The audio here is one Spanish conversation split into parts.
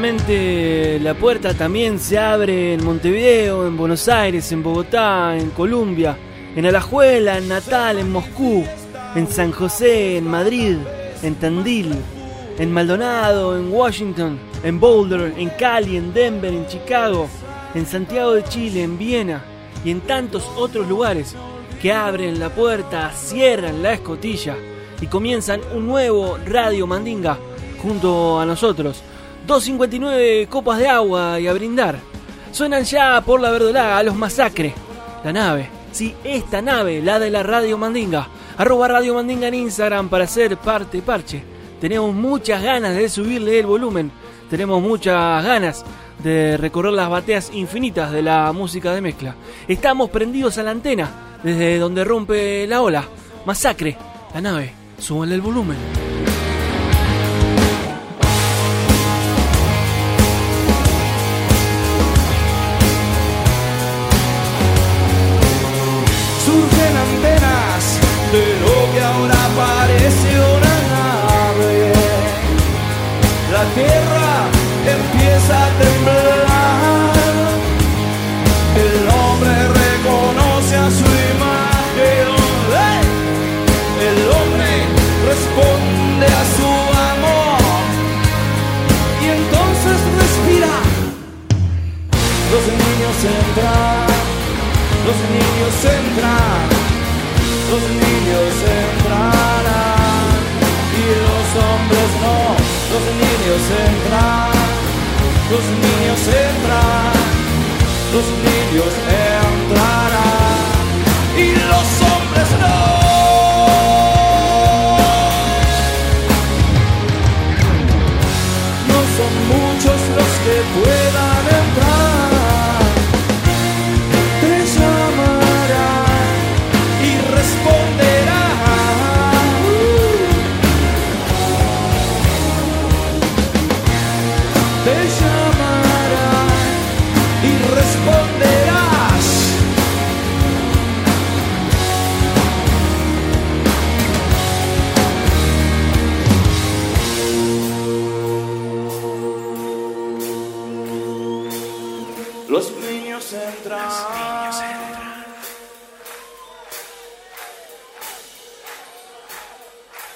La puerta también se abre en Montevideo, en Buenos Aires, en Bogotá, en Colombia, en Alajuela, en Natal, en Moscú, en San José, en Madrid, en Tandil, en Maldonado, en Washington, en Boulder, en Cali, en Denver, en Chicago, en Santiago de Chile, en Viena y en tantos otros lugares que abren la puerta, cierran la escotilla y comienzan un nuevo Radio Mandinga junto a nosotros. 2.59 copas de agua y a brindar. Suenan ya por la verdolaga los masacres. La nave, sí, esta nave, la de la Radio Mandinga. Arroba Radio Mandinga en Instagram para ser parte parche. Tenemos muchas ganas de subirle el volumen. Tenemos muchas ganas de recorrer las bateas infinitas de la música de mezcla. Estamos prendidos a la antena desde donde rompe la ola. Masacre, la nave, súbanle el volumen. Los niños entran, los niños entran, los niños entrarán y los hombres no.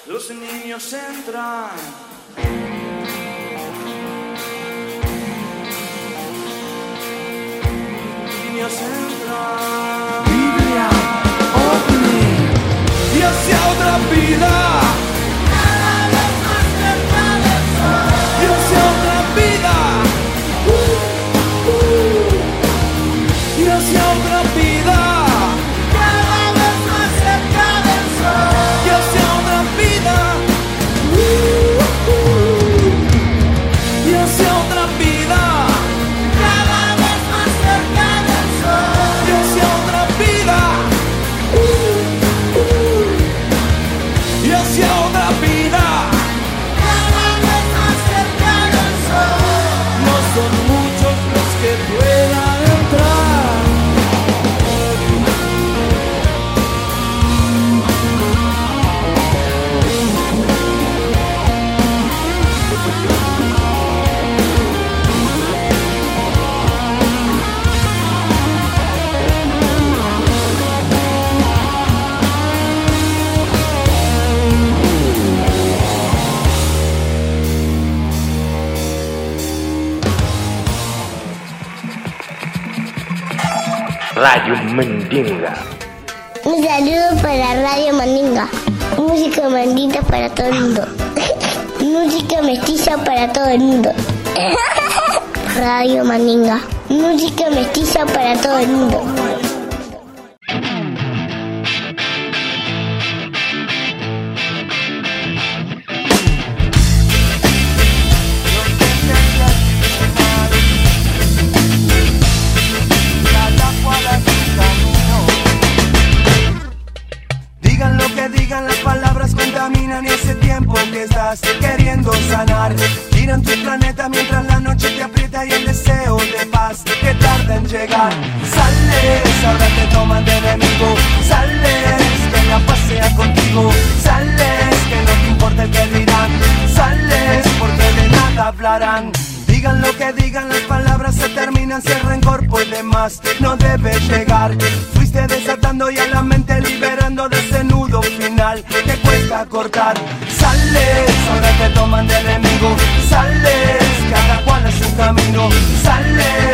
Los niños entran. Niños entran. Biblia, ovni. Y hacia otra vida. Un saludo para Radio Mandinga. Música mandinga para todo el mundo. Música mestiza para todo el mundo. Radio Mandinga. Música mestiza para todo el mundo. No debe llegar. Fuiste desatando y a la mente liberando de ese nudo final que cuesta cortar. Sales, ahora te toman de enemigo. Sales, cada cual es su camino. Sales,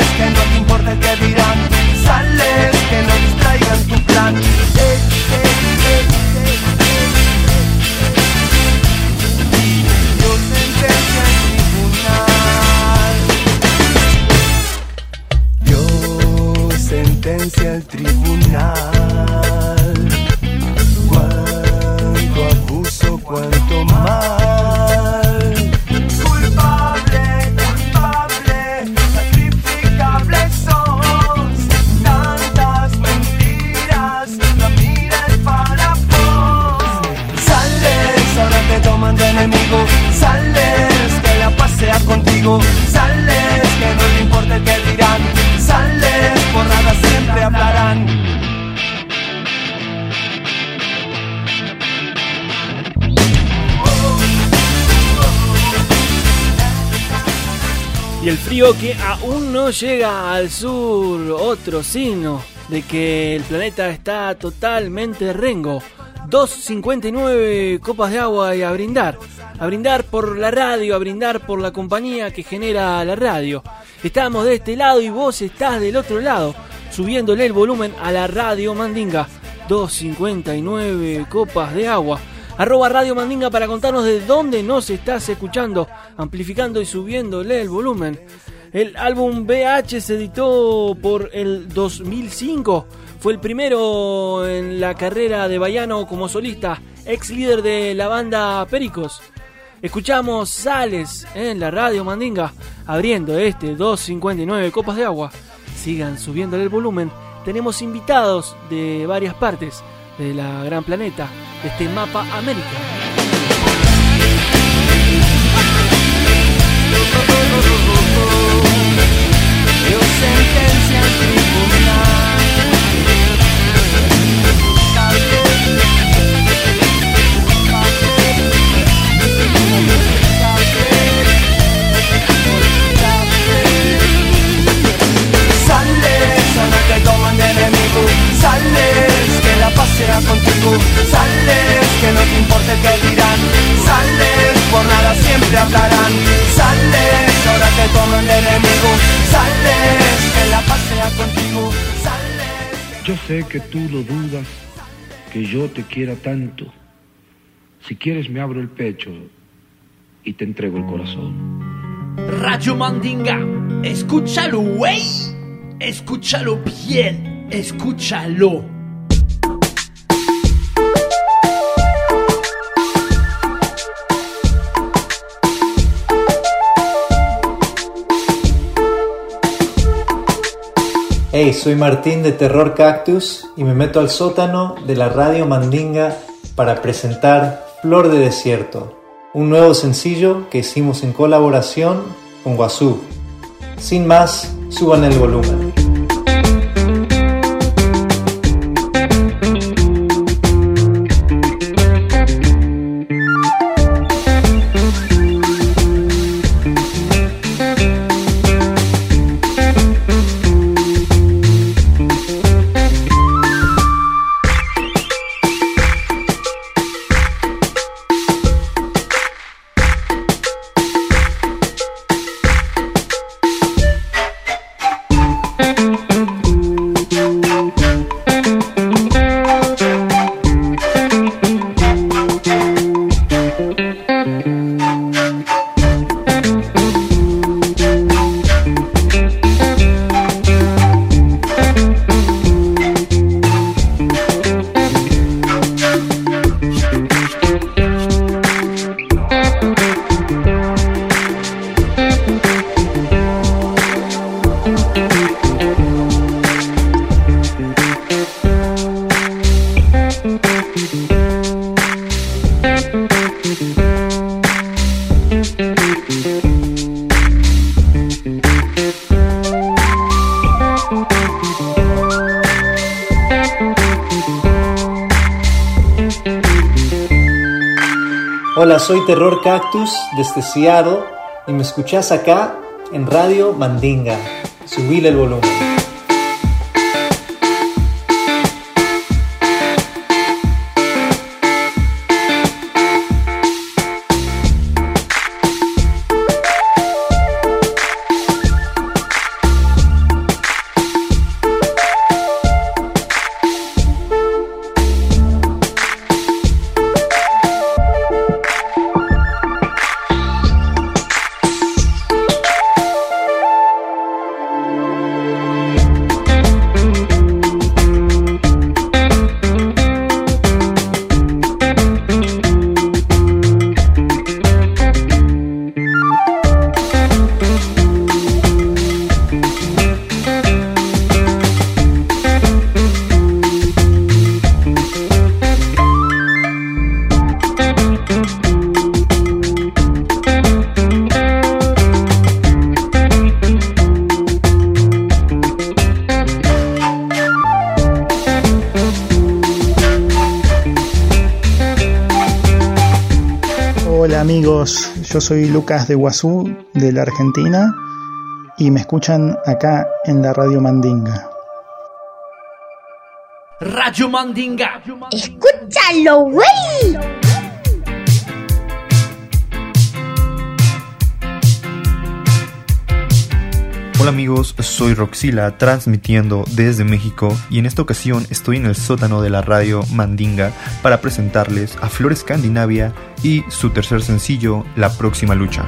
aún no llega al sur, otro signo de que el planeta está totalmente rengo. 2.59 copas de agua y a brindar. A brindar por la radio, a brindar por la compañía que genera la radio. Estamos de este lado y vos estás del otro lado, subiéndole el volumen a la radio Mandinga. 2.59 copas de agua. Arroba Radio Mandinga para contarnos de dónde nos estás escuchando, amplificando y subiéndole el volumen. El álbum BH se editó por el 2005. Fue el primero en la carrera de Bayano como solista, ex líder de la banda Pericos. Escuchamos Sales en la radio Mandinga, abriendo este 259 copas de agua. Sigan subiéndole el volumen. Tenemos invitados de varias partes de la gran planeta, de este mapa América. sentencia al tribunal. Sale, sana che domani nemico, sale será contigo. Sales, que no te importe que dirán. Sales, por nada siempre hablarán. Sales, ahora te toman de enemigo. Sales, que la paz sea contigo. Sales. Yo sé que tú lo dudas Que yo te quiera tanto. Si quieres me abro el pecho Y te entrego el corazón. Radio Mandinga, escúchalo, wey Escúchalo bien, escúchalo. Soy Martín de Terror Cactus y me meto al sótano de la Radio Mandinga para presentar Flor de Desierto, un nuevo sencillo que hicimos en colaboración con Guazú. Sin más, suban el volumen. Desde Seattle y me escuchás acá en Radio Mandinga. Subile el volumen. Yo soy Lucas de Guazú, de la Argentina, y me escuchan acá en la Radio Mandinga. Radio Mandinga. Escúchalo, güey. Hola amigos, soy Roxila transmitiendo desde México y en esta ocasión estoy en el sótano de la radio Mandinga para presentarles a Flor Escandinavia y su tercer sencillo, La próxima lucha.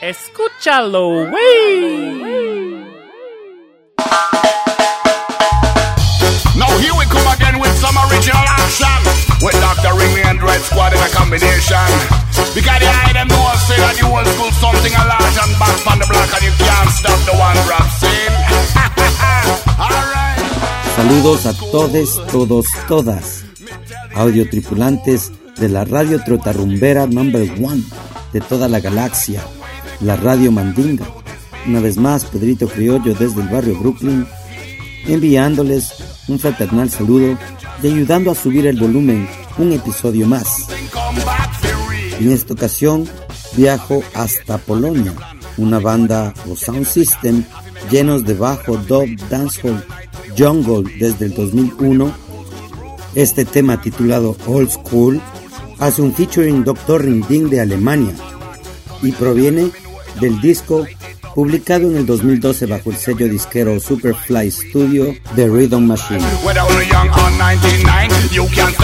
Escúchalo, wey. Now here we come again with some original action With Dr. Ringley and Red Squad in a combination Because the eye them know say that you old school something a large and back on the block And you can't stop the one rap scene Alright Saludos a todos, todos, todas. Audio tripulantes de la radio trotarrumbera number one de toda la galaxia, la radio Mandinga. Una vez más, Pedrito Criollo desde el barrio Brooklyn, enviándoles un fraternal saludo y ayudando a subir el volumen un episodio más. En esta ocasión viajo hasta Polonia, una banda o sound system llenos de bajo, dub, dancehall, jungle desde el 2001. Este tema titulado Old School hace un featuring Dr. Ringding de Alemania y proviene del disco publicado en el 2012 bajo el sello disquero Superfly Studio de Rhythm Machine. Or 99 You can't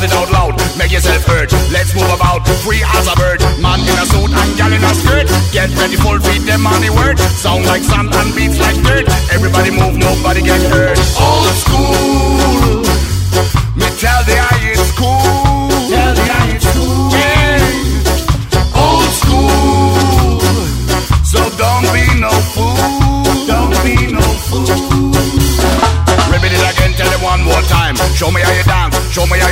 Shout it out loud, make yourself heard. Let's move about, free as a bird. Man in a suit and gal in a skirt. Get ready, full feet, them on the word. Sound like sand and beats like dirt. Everybody move, nobody get hurt. Old school. Me tell the eye it's cool Tell the eye it's cool Yeah. Old school. So don't be no fool. Don't be no fool. Repeat it again, tell them one more time. Show me how you dance, show me how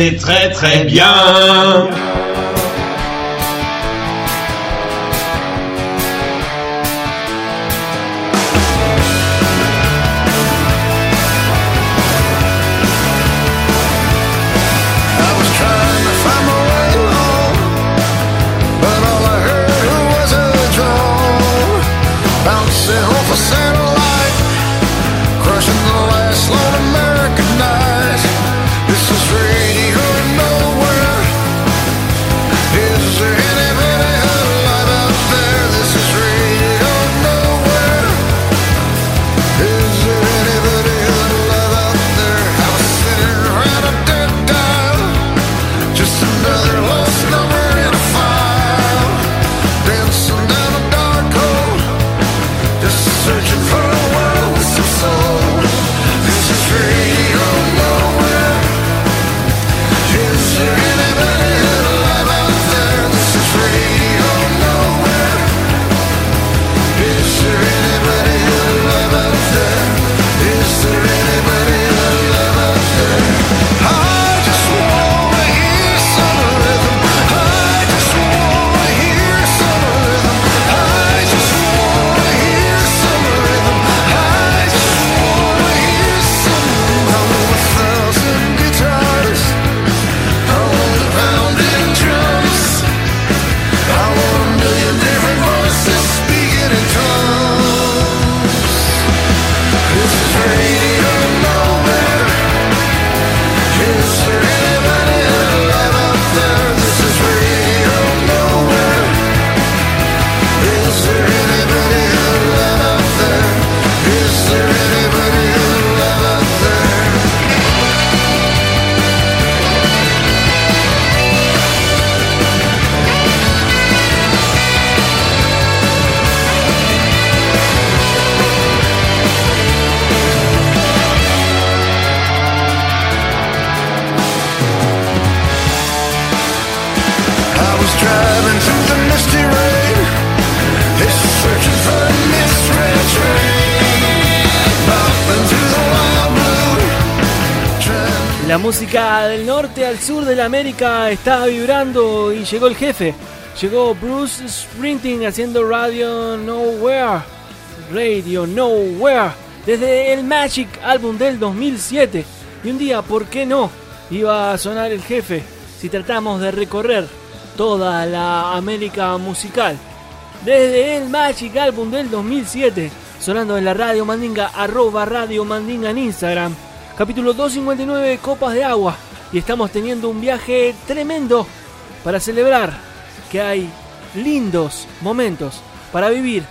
c'est très très bien. La música del norte al sur de la América está vibrando y llegó el jefe. Llegó Bruce Sprinting haciendo Radio Nowhere. Radio Nowhere. Desde el Magic álbum del 2007. Y un día, ¿por qué no? Iba a sonar el jefe si tratamos de recorrer toda la América musical. Desde el Magic álbum del 2007. Sonando en la Radio Mandinga, arroba Radio Mandinga en Instagram capítulo 259 Copas de Agua. Y estamos teniendo un viaje tremendo para celebrar que hay lindos momentos para vivir,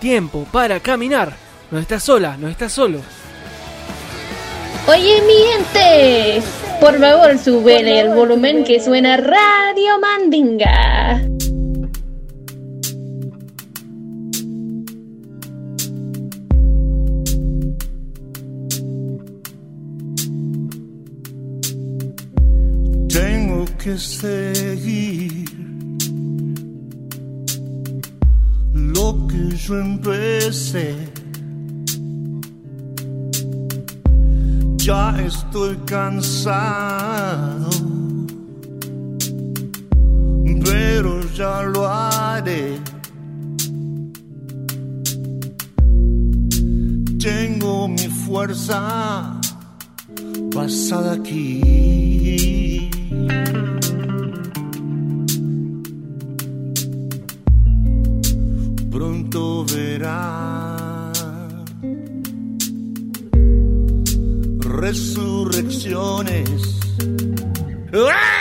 tiempo para caminar. No estás sola, no estás solo. Oye mi gente, por favor súbele el volumen que suena Radio Mandinga. Seguir lo que yo empecé. Ya estoy cansado, pero ya lo haré. Tengo mi fuerza pasada aquí. Verá. Resurrecciones. En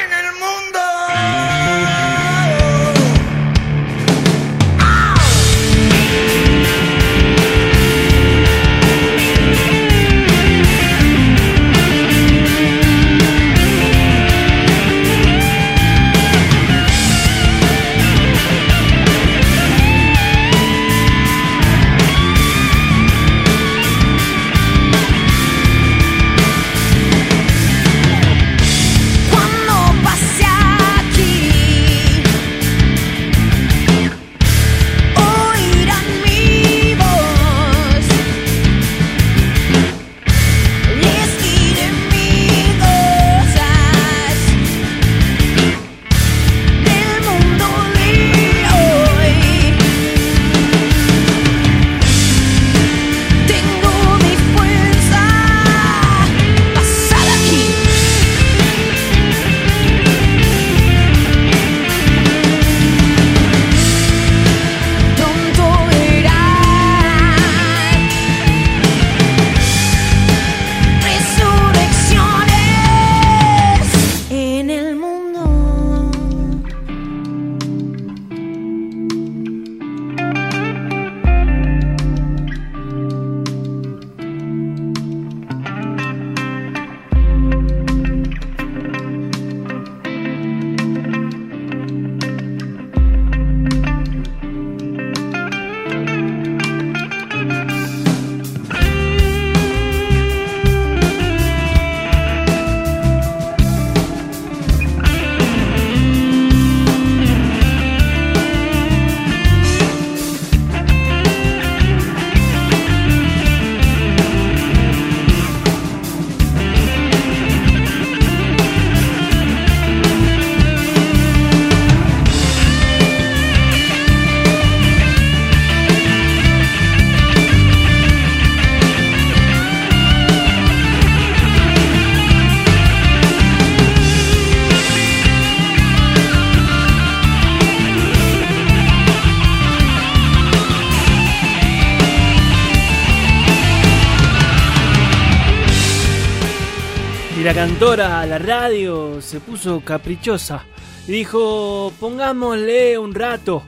Y la cantora a la radio se puso caprichosa y dijo, pongámosle un rato,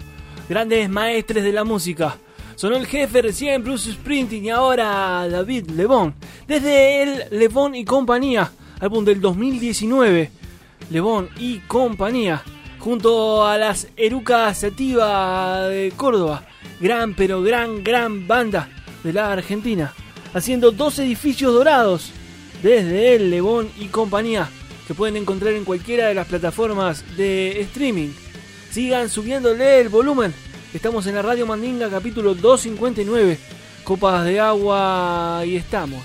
grandes maestres de la música. Sonó el jefe recién Bruce Sprinting y ahora David Lebón. Desde el Lebón y compañía, álbum del 2019. Lebón y compañía, junto a las Erucas Sativa de Córdoba. Gran pero gran, gran banda de la Argentina. Haciendo dos edificios dorados desde el Lebón y compañía, que pueden encontrar en cualquiera de las plataformas de streaming. Sigan subiéndole el volumen. Estamos en la Radio Mandinga, capítulo 259. Copas de agua y estamos.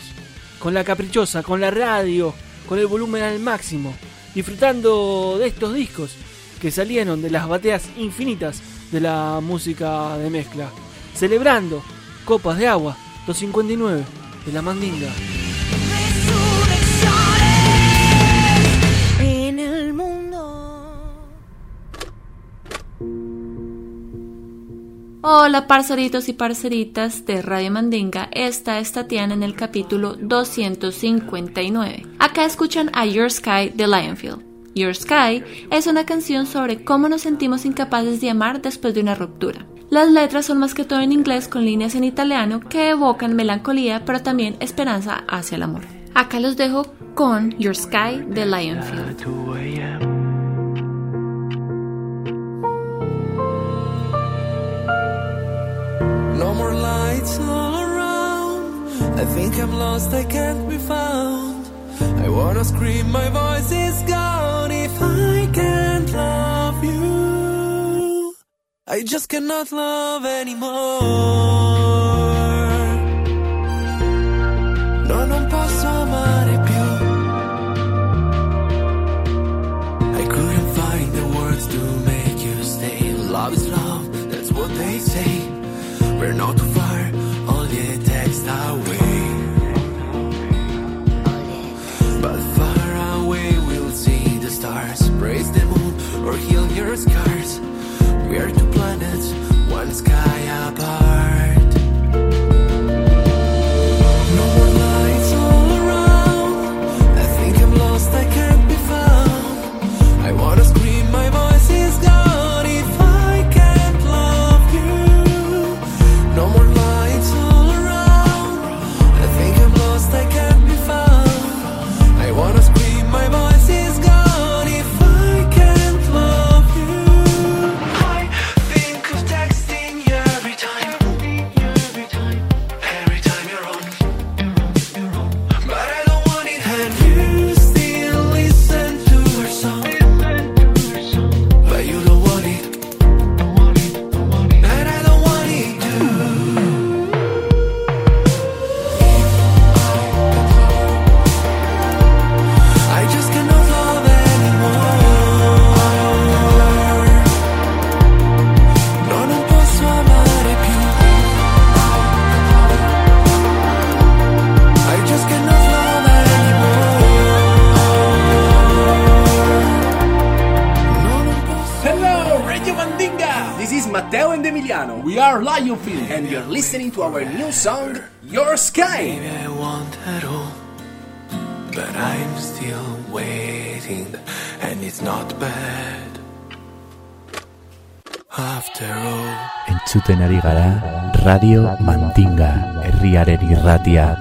Con la caprichosa, con la radio, con el volumen al máximo, disfrutando de estos discos que salieron de las bateas infinitas de la música de mezcla, celebrando Copas de Agua 259 de la Mandinga. Hola parceritos y parceritas de Radio Mandinga, esta es Tatiana en el capítulo 259. Acá escuchan a Your Sky de Lionfield. Your Sky es una canción sobre cómo nos sentimos incapaces de amar después de una ruptura. Las letras son más que todo en inglés con líneas en italiano que evocan melancolía pero también esperanza hacia el amor. Acá los dejo con Your Sky de Lionfield. No more lights all around. I think I'm lost, I can't be found. I wanna scream, my voice is gone. If I can't love you, I just cannot love anymore. sky above. Still waiting, and it's not bad. After all. Entzuten ari gara Radio Mandinga herriaren irratia.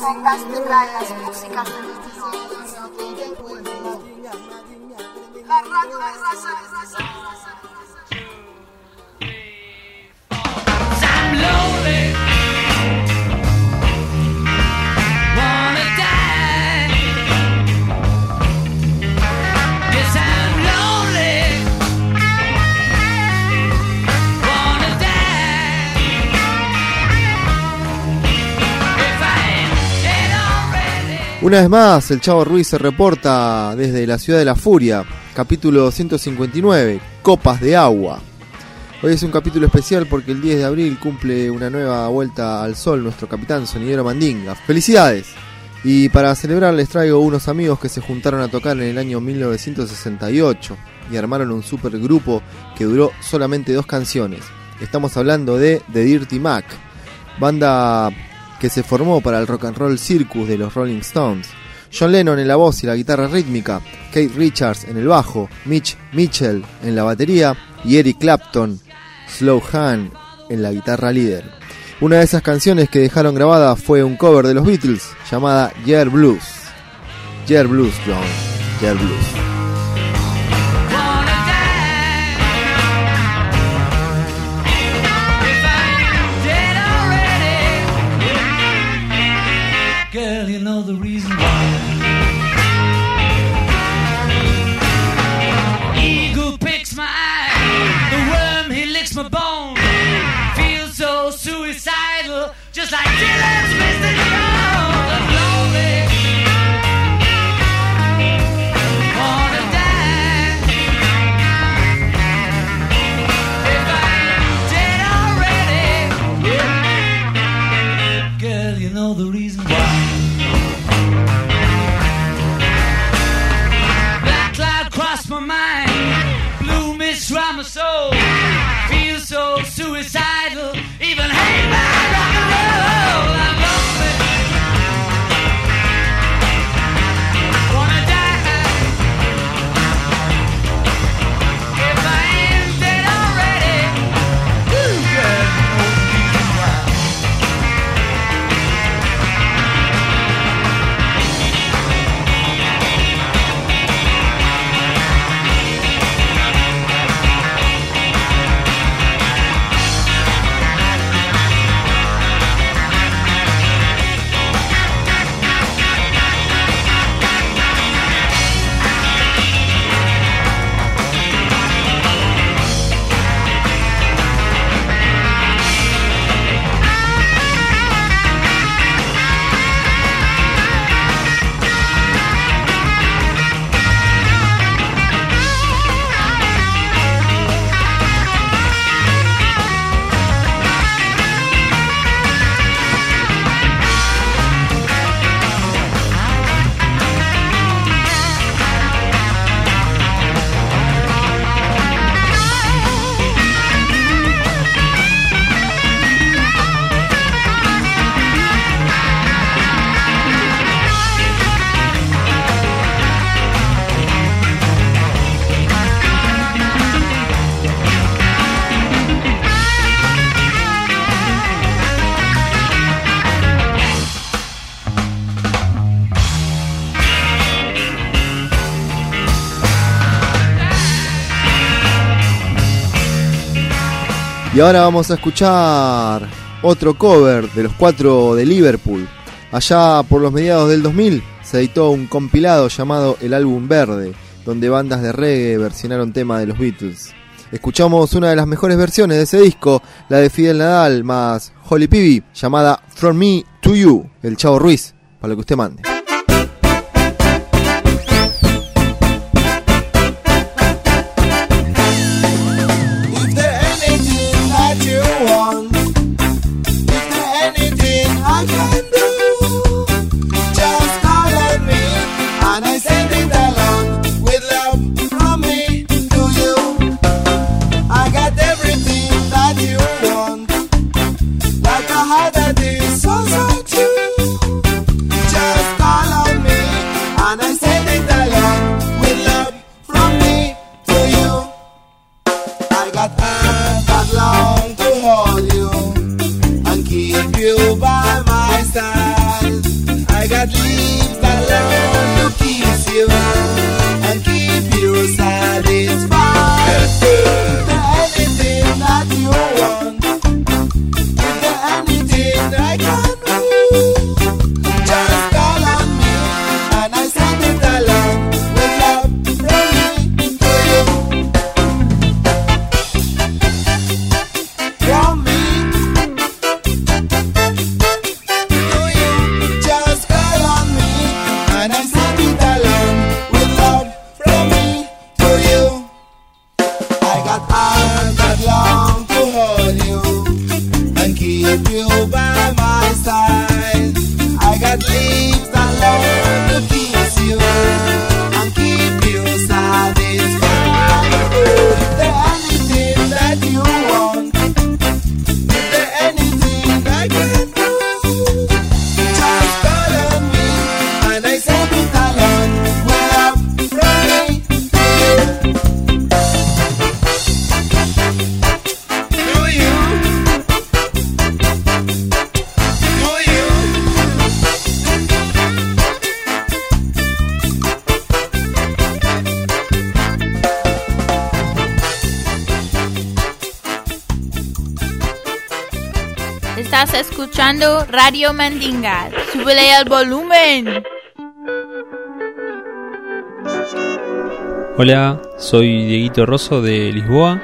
fantásticas las músicas de Una vez más, el Chavo Ruiz se reporta desde la ciudad de la furia, capítulo 159, Copas de Agua. Hoy es un capítulo especial porque el 10 de abril cumple una nueva vuelta al sol nuestro capitán sonidero Mandinga. ¡Felicidades! Y para celebrar les traigo unos amigos que se juntaron a tocar en el año 1968 y armaron un super grupo que duró solamente dos canciones. Estamos hablando de The Dirty Mac, banda que se formó para el rock and roll circus de los Rolling Stones. John Lennon en la voz y la guitarra rítmica, Kate Richards en el bajo, Mitch Mitchell en la batería y Eric Clapton, Slow Hand en la guitarra líder. Una de esas canciones que dejaron grabada fue un cover de los Beatles llamada Year Blues. Year Blues, John. Year Blues. Y ahora vamos a escuchar otro cover de los cuatro de Liverpool. Allá por los mediados del 2000 se editó un compilado llamado El Álbum Verde, donde bandas de reggae versionaron tema de los Beatles. Escuchamos una de las mejores versiones de ese disco, la de Fidel Nadal más Holly Peavy, llamada From Me to You, el Chavo Ruiz, para lo que usted mande. Radio Mandinga. Súbele al volumen. Hola, soy Dieguito Rosso de Lisboa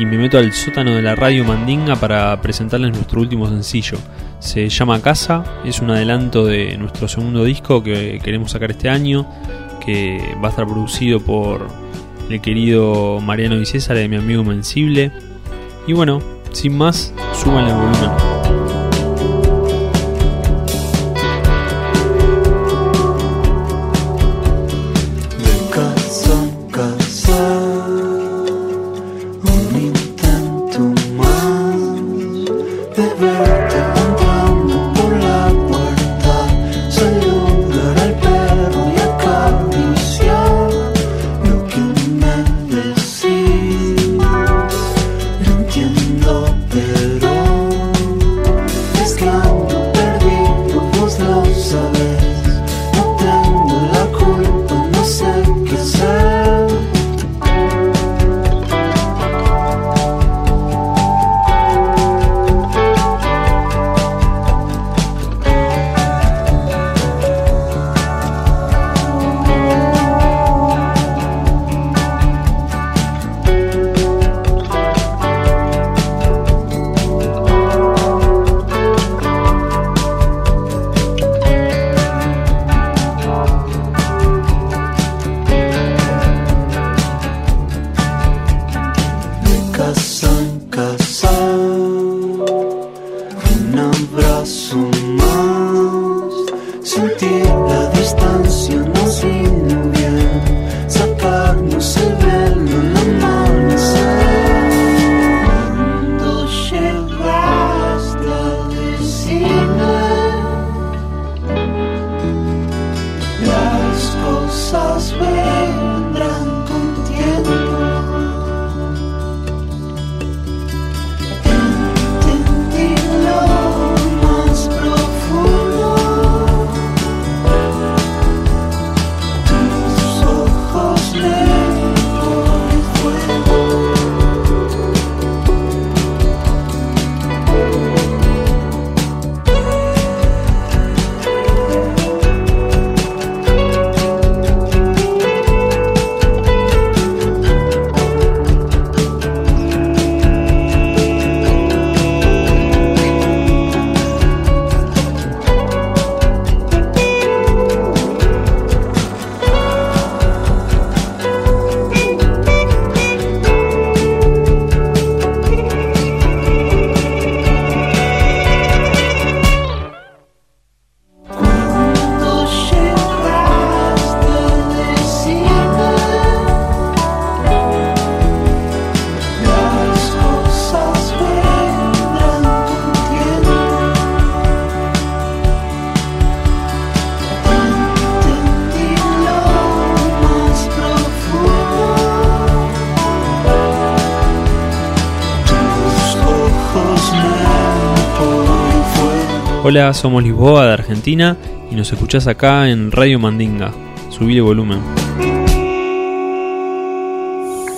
y me meto al sótano de la radio Mandinga para presentarles nuestro último sencillo. Se llama Casa, es un adelanto de nuestro segundo disco que queremos sacar este año, que va a estar producido por el querido Mariano y César de mi amigo Mensible. Y bueno, sin más, suban el volumen. Hola, somos Lisboa de Argentina y nos escuchás acá en Radio Mandinga. Subí el volumen.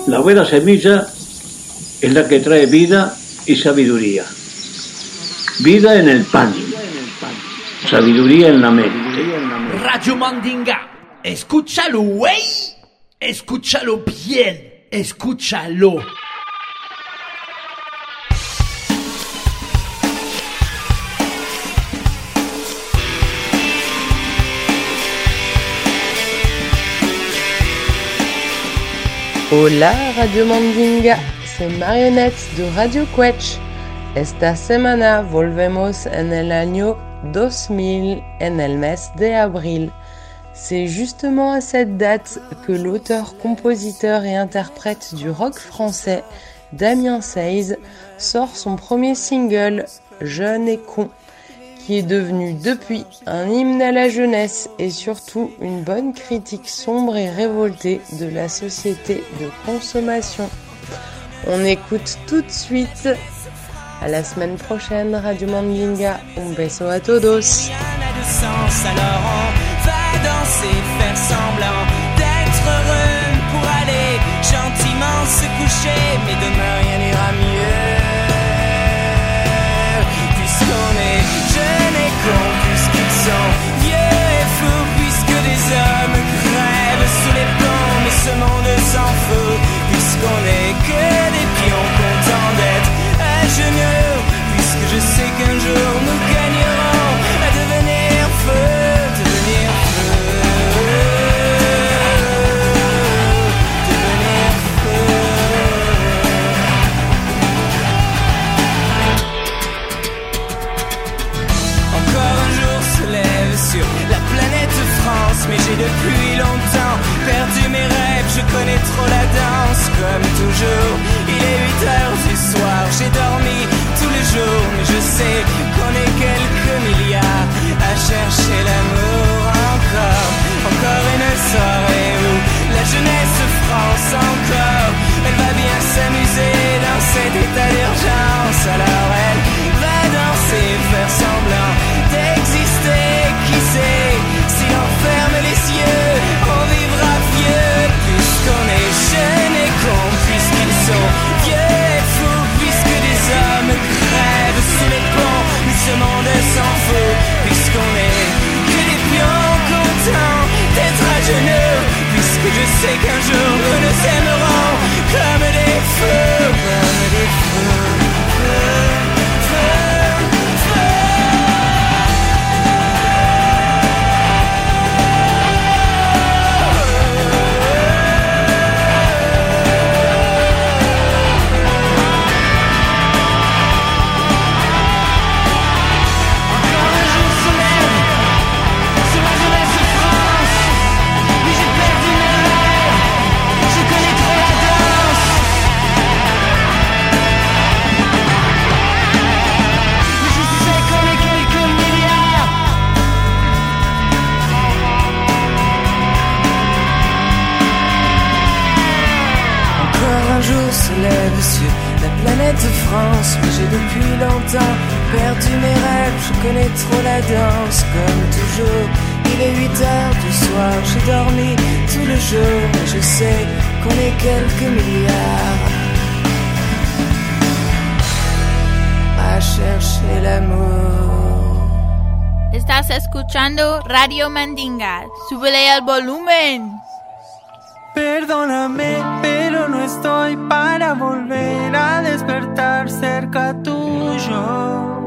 La buena semilla es la que trae vida y sabiduría. Vida en el pan, sabiduría en la mente. Radio Mandinga. Escúchalo, güey. Escúchalo bien. Escúchalo. Hola Radio Mandinga, c'est Marionnette de Radio Quetch. Esta semana volvemos en el año 2000, en el mes de avril. C'est justement à cette date que l'auteur, compositeur et interprète du rock français, Damien Seize, sort son premier single, Jeune et con, qui est devenu depuis un hymne à la jeunesse et surtout une bonne critique sombre et révoltée de la société de consommation. On écoute tout de suite. À la semaine prochaine, Radio Mandinga. Un beso a todos. se coucher, mais demain rien n'ira mieux. Que des pions contents d'être à genoux, puisque je sais qu'un jour nous depuis longtemps perdu mes rêves. Je connais trop la danse, comme toujours. Il est 8 heures du soir, j'ai dormi tous les jours, mais je sais qu'on est quelques milliards à chercher l'amour encore. take her comme toujours. Il est 8 heures du soir, j'ai dormi tout le jour, je sais qu'on est quelques milliards à chercher l'amour. Estás escuchando Radio Mandinga. Súbele el volumen. Perdóname, pero no estoy para volver a despertar cerca tuyo.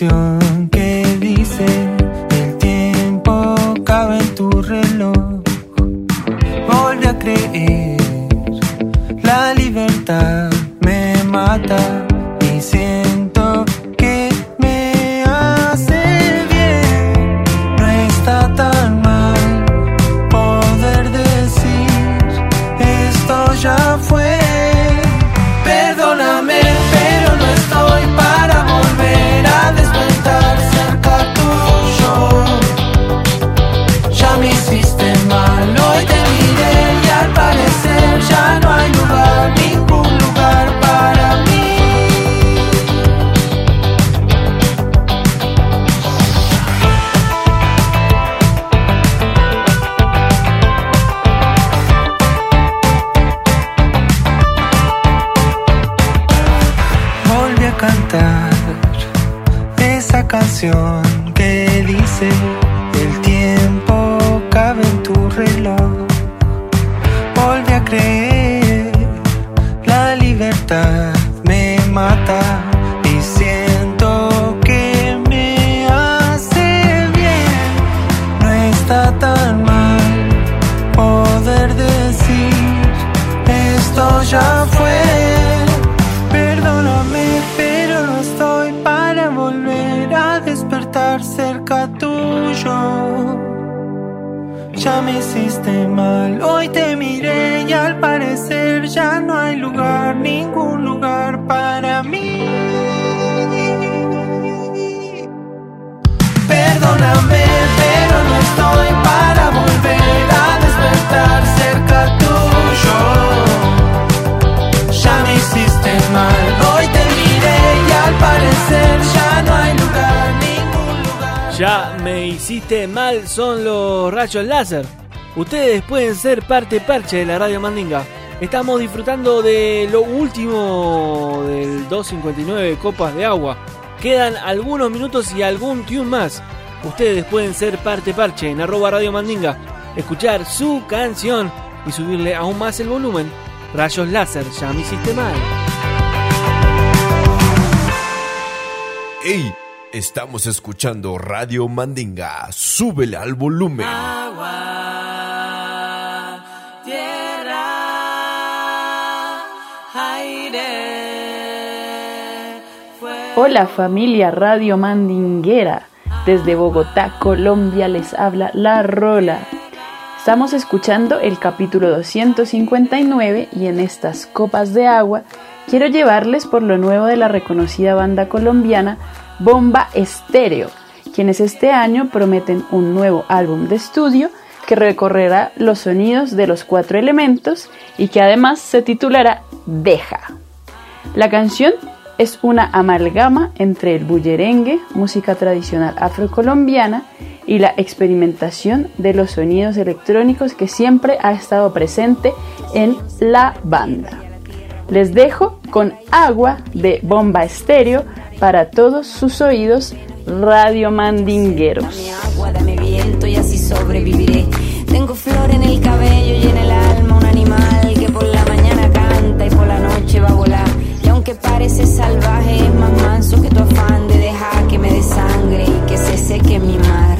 Canción la libertad me mata y siento que me hace bien. No está tan mal poder decir, esto ya fue. Perdóname, pero no estoy para volver a despertar cerca tuyo. Ya me hiciste mal, hoy te miré Ya me hiciste mal son los rayos láser. Ustedes pueden ser parte parche de la Radio Mandinga. Estamos disfrutando de lo último del 259 Copas de Agua. Quedan algunos minutos y algún tune más. Ustedes pueden ser parte parche en arroba Radio Mandinga, escuchar su canción y subirle aún más el volumen. Rayos láser, ya me hiciste mal. ¡Ey! Estamos escuchando Radio Mandinga. Súbele al volumen. Agua, tierra, aire. Hola familia Radio Mandinguera. Desde Bogotá, Colombia les habla La Rola. Estamos escuchando el capítulo 259 y en estas copas de agua quiero llevarles por lo nuevo de la reconocida banda colombiana Bomba Estéreo, quienes este año prometen un nuevo álbum de estudio que recorrerá los sonidos de los cuatro elementos y que además se titulará Deja. La canción es una amalgama entre el bullerengue, música tradicional afrocolombiana, y la experimentación de los sonidos electrónicos que siempre ha estado presente en la banda. Les dejo con agua de bomba estéreo para todos sus oídos radio mandingueros. agua, dame viento y así sobreviviré. Tengo flor en el cabello y en el alma un animal que por la mañana canta y por la noche va a volar. Y aunque parece salvaje, es más manso que tu afán de dejar que me desangre y que se seque mi mar.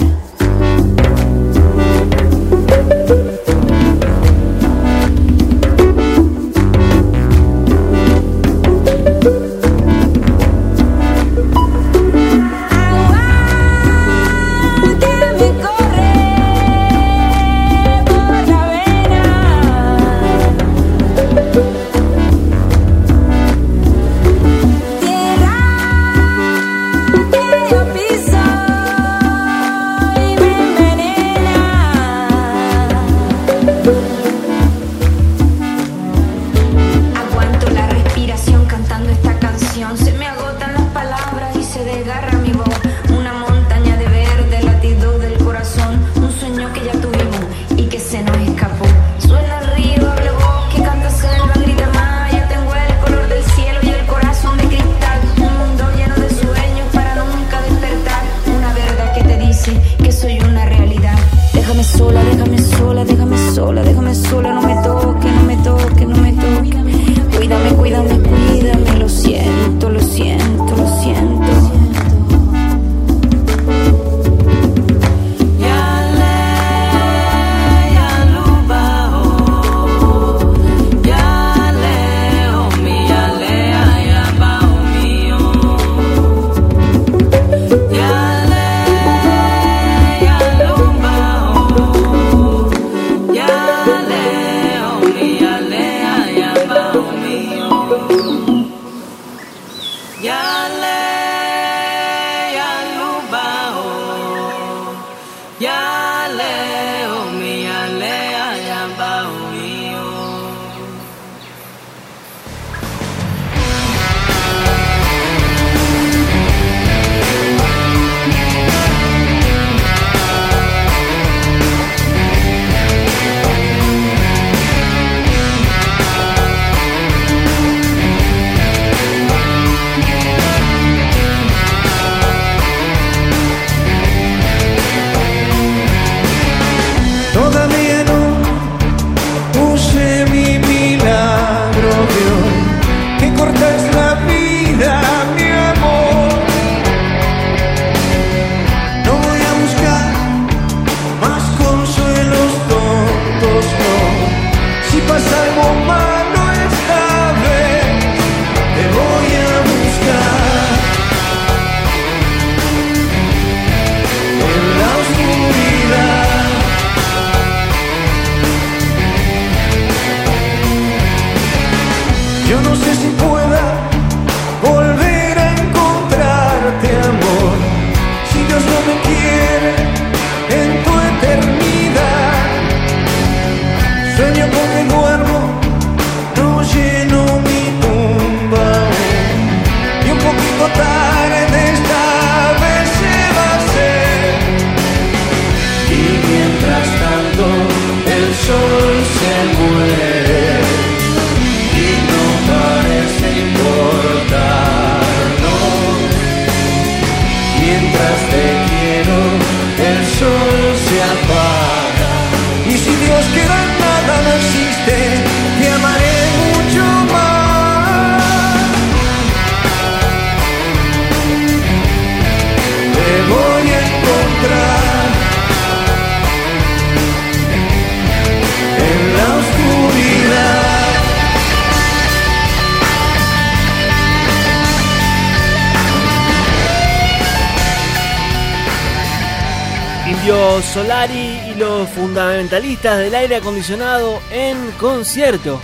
Del aire acondicionado en concierto.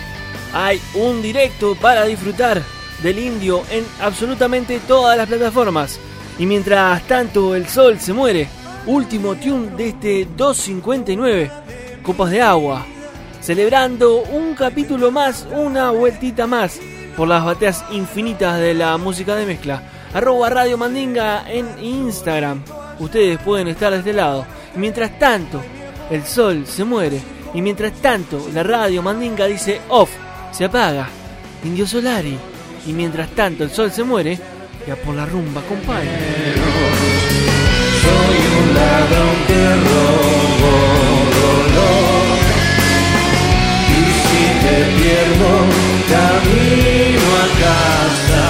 Hay un directo para disfrutar del indio en absolutamente todas las plataformas. Y mientras tanto el sol se muere, último tune de este 259, Copas de Agua, celebrando un capítulo más, una vueltita más por las bateas infinitas de la música de mezcla. Arroba Radio Mandinga en Instagram. Ustedes pueden estar de este lado. Mientras tanto, el sol se muere. Y mientras tanto, la radio Mandinga dice off, se apaga. Indio Solari. Y mientras tanto, el sol se muere. Ya por la rumba, compadre. Soy un ladrón que robo dolor Y si te pierdo camino a casa